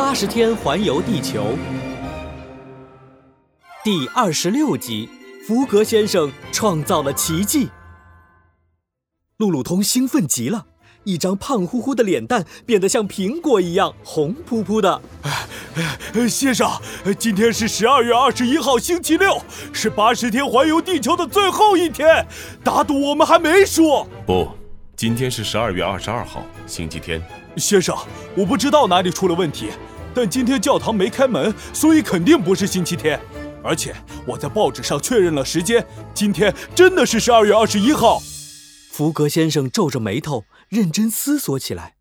八十天环游地球第二十六集：福格先生创造了奇迹。路路通兴奋极了，一张胖乎乎的脸蛋变得像苹果一样红扑扑的。先生，今天是十二月二十一号，星期六，是八十天环游地球的最后一天。打赌我们还没输。不，今天是十二月二十二号，星期天。先生，我不知道哪里出了问题，但今天教堂没开门，所以肯定不是星期天。而且我在报纸上确认了时间，今天真的是十二月二十一号。福格先生皱着眉头，认真思索起来。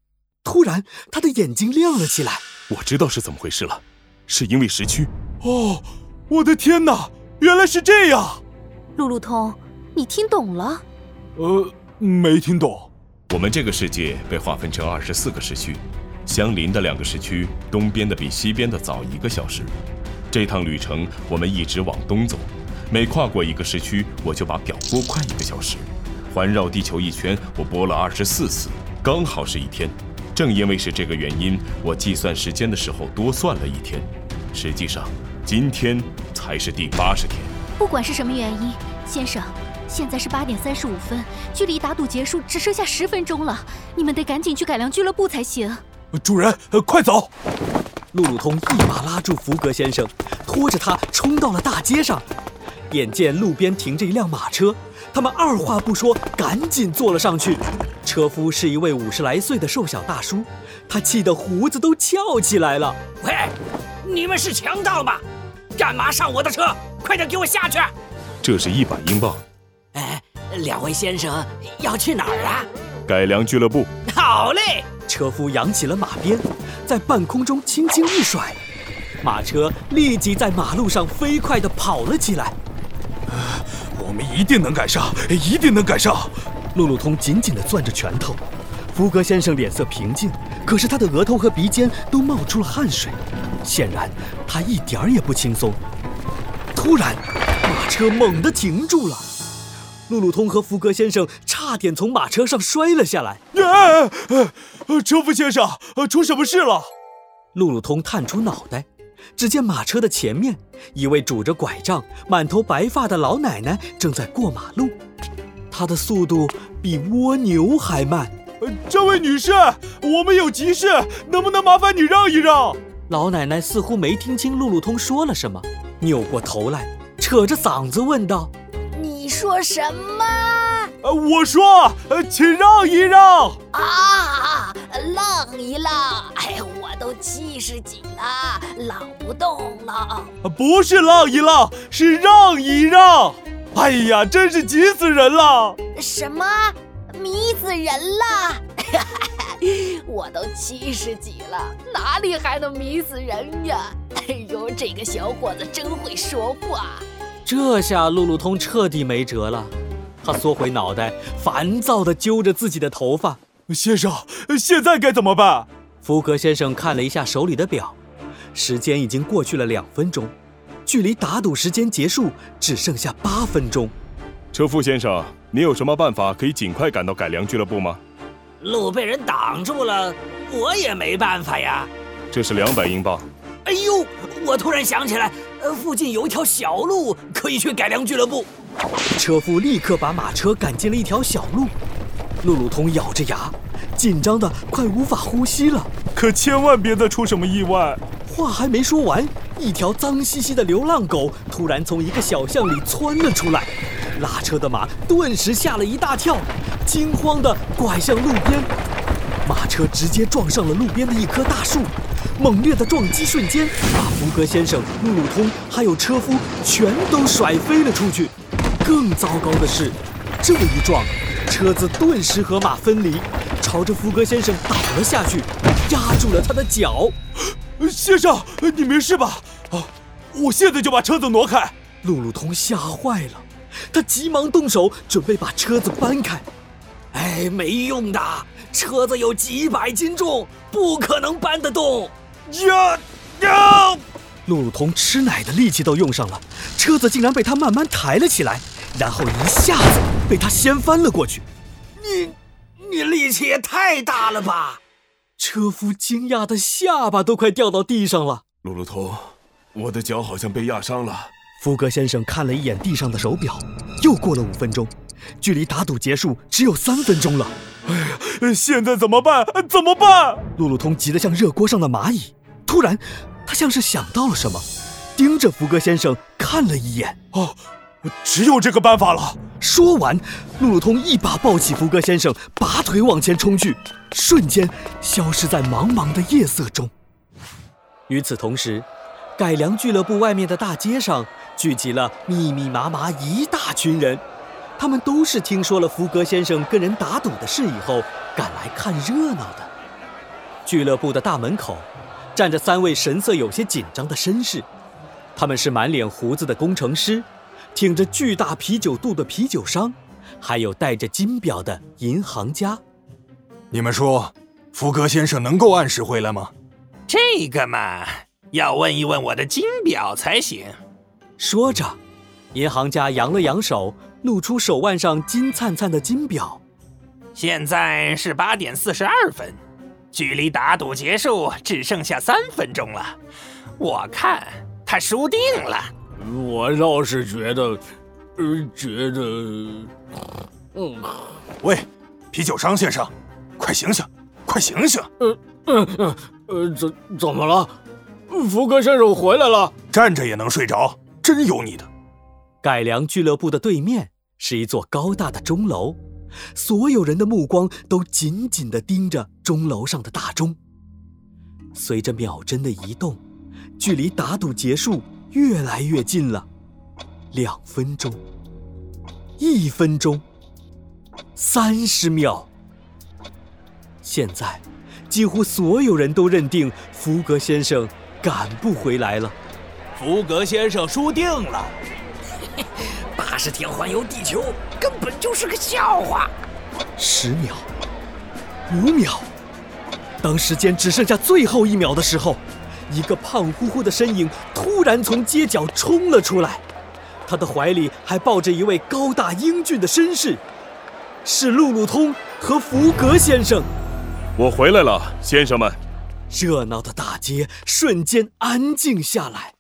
突然，他的眼睛亮了起来。我知道是怎么回事了，是因为时区。哦，我的天哪，原来是这样！路路通，你听懂了？呃，没听懂。我们这个世界被划分成二十四个时区，相邻的两个时区，东边的比西边的早一个小时。这趟旅程我们一直往东走，每跨过一个时区，我就把表拨快一个小时。环绕地球一圈，我拨了二十四次，刚好是一天。正因为是这个原因，我计算时间的时候多算了一天。实际上，今天才是第八十天。不管是什么原因，先生。现在是八点三十五分，距离打赌结束只剩下十分钟了，你们得赶紧去改良俱乐部才行。主人，快走！路路通一把拉住福格先生，拖着他冲到了大街上。眼见路边停着一辆马车，他们二话不说，赶紧坐了上去。车夫是一位五十来岁的瘦小大叔，他气得胡子都翘起来了。喂，你们是强盗吗？干嘛上我的车？快点给我下去！这是一百英镑。哎，两位先生要去哪儿啊？改良俱乐部。好嘞！车夫扬起了马鞭，在半空中轻轻一甩，马车立即在马路上飞快地跑了起来。我们一定能赶上，一定能赶上！路路通紧紧地攥着拳头。福格先生脸色平静，可是他的额头和鼻尖都冒出了汗水，显然他一点儿也不轻松。突然，马车猛地停住了。路路通和福格先生差点从马车上摔了下来。哎，车夫先生，出什么事了？路路通探出脑袋，只见马车的前面，一位拄着拐杖、满头白发的老奶奶正在过马路。她的速度比蜗牛还慢。这位女士，我们有急事，能不能麻烦你让一让？老奶奶似乎没听清路路通说了什么，扭过头来，扯着嗓子问道。你说什么？呃，我说，呃，请让一让啊，浪一浪！哎，我都七十几了，浪不动了。不是浪一浪，是让一让。哎呀，真是急死人了！什么迷死人了？我都七十几了，哪里还能迷死人呀？哎呦，这个小伙子真会说话。这下路路通彻底没辙了，他缩回脑袋，烦躁地揪着自己的头发。先生，现在该怎么办？福格先生看了一下手里的表，时间已经过去了两分钟，距离打赌时间结束只剩下八分钟。车夫先生，你有什么办法可以尽快赶到改良俱乐部吗？路被人挡住了，我也没办法呀。这是两百英镑。哎呦，我突然想起来。呃，附近有一条小路可以去改良俱乐部。车夫立刻把马车赶进了一条小路。路路通咬着牙，紧张的快无法呼吸了。可千万别再出什么意外！话还没说完，一条脏兮兮的流浪狗突然从一个小巷里窜了出来，拉车的马顿时吓了一大跳，惊慌的拐向路边。马车直接撞上了路边的一棵大树。猛烈的撞击瞬间，把福格先生、路路通还有车夫全都甩飞了出去。更糟糕的是，这一撞，车子顿时和马分离，朝着福格先生倒了下去，压住了他的脚。先生，你没事吧？啊，我现在就把车子挪开。路路通吓坏了，他急忙动手准备把车子搬开。哎，没用的，车子有几百斤重，不可能搬得动。呀呀！路路通吃奶的力气都用上了，车子竟然被他慢慢抬了起来，然后一下子被他掀翻了过去。你，你力气也太大了吧！车夫惊讶的下巴都快掉到地上了。路路通，我的脚好像被压伤了。福格先生看了一眼地上的手表，又过了五分钟，距离打赌结束只有三分钟了。哎呀，现在怎么办？怎么办？路路通急得像热锅上的蚂蚁。突然，他像是想到了什么，盯着福格先生看了一眼。哦，只有这个办法了。说完，路路通一把抱起福格先生，拔腿往前冲去，瞬间消失在茫茫的夜色中。与此同时，改良俱乐部外面的大街上聚集了密密麻麻一大群人，他们都是听说了福格先生跟人打赌的事以后赶来看热闹的。俱乐部的大门口站着三位神色有些紧张的绅士，他们是满脸胡子的工程师。挺着巨大啤酒肚的啤酒商，还有戴着金表的银行家。你们说，福格先生能够按时回来吗？这个嘛，要问一问我的金表才行。说着，银行家扬了扬手，露出手腕上金灿灿的金表。现在是八点四十二分，距离打赌结束只剩下三分钟了。我看他输定了。我倒是觉得，呃，觉得，嗯，喂，啤酒商先生，快醒醒，快醒醒！呃，呃，呃，呃，怎怎么了？福格先生回来了，站着也能睡着，真有你的！改良俱乐部的对面是一座高大的钟楼，所有人的目光都紧紧地盯着钟楼上的大钟。随着秒针的移动，距离打赌结束。越来越近了，两分钟，一分钟，三十秒。现在，几乎所有人都认定福格先生赶不回来了。福格先生输定了。八十天环游地球根本就是个笑话。十秒，五秒，当时间只剩下最后一秒的时候。一个胖乎乎的身影突然从街角冲了出来，他的怀里还抱着一位高大英俊的绅士，是路路通和福格先生。我回来了，先生们。热闹的大街瞬间安静下来，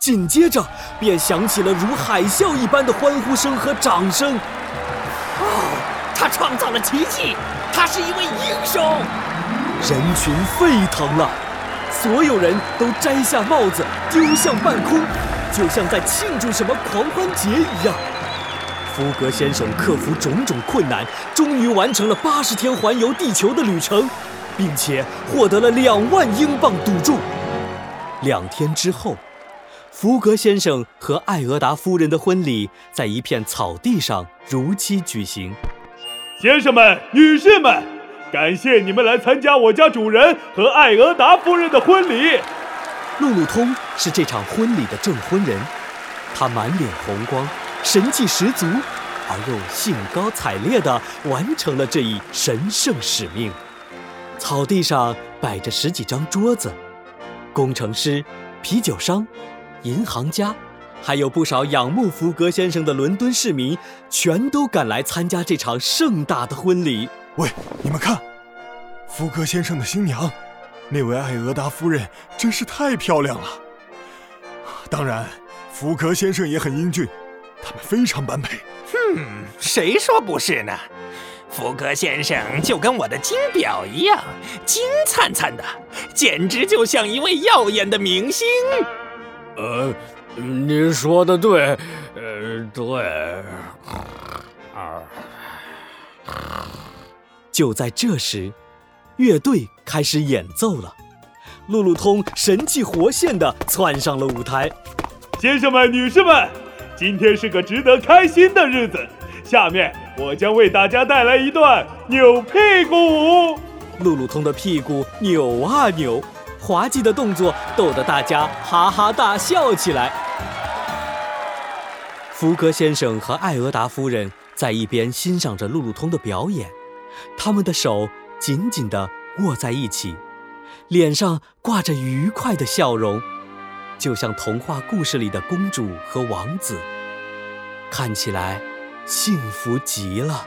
紧接着便响起了如海啸一般的欢呼声和掌声。他创造了奇迹，他是一位英雄。人群沸腾了。所有人都摘下帽子，丢向半空，就像在庆祝什么狂欢节一样。福格先生克服种种困难，终于完成了八十天环游地球的旅程，并且获得了两万英镑赌注。两天之后，福格先生和艾俄达夫人的婚礼在一片草地上如期举行。先生们，女士们。感谢你们来参加我家主人和艾俄达夫人的婚礼。路路通是这场婚礼的证婚人，他满脸红光，神气十足，而又兴高采烈地完成了这一神圣使命。草地上摆着十几张桌子，工程师、啤酒商、银行家，还有不少仰慕福格先生的伦敦市民，全都赶来参加这场盛大的婚礼。喂，你们看，福格先生的新娘，那位艾俄达夫人真是太漂亮了。当然，福格先生也很英俊，他们非常般配。哼，谁说不是呢？福格先生就跟我的金表一样，金灿灿的，简直就像一位耀眼的明星。呃，你说的对，呃，对。啊。就在这时，乐队开始演奏了。路路通神气活现地窜上了舞台。先生们、女士们，今天是个值得开心的日子。下面我将为大家带来一段扭屁股舞。路路通的屁股扭啊扭，滑稽的动作逗得大家哈哈大笑起来。福格先生和艾俄达夫人在一边欣赏着路路通的表演。他们的手紧紧地握在一起，脸上挂着愉快的笑容，就像童话故事里的公主和王子，看起来幸福极了。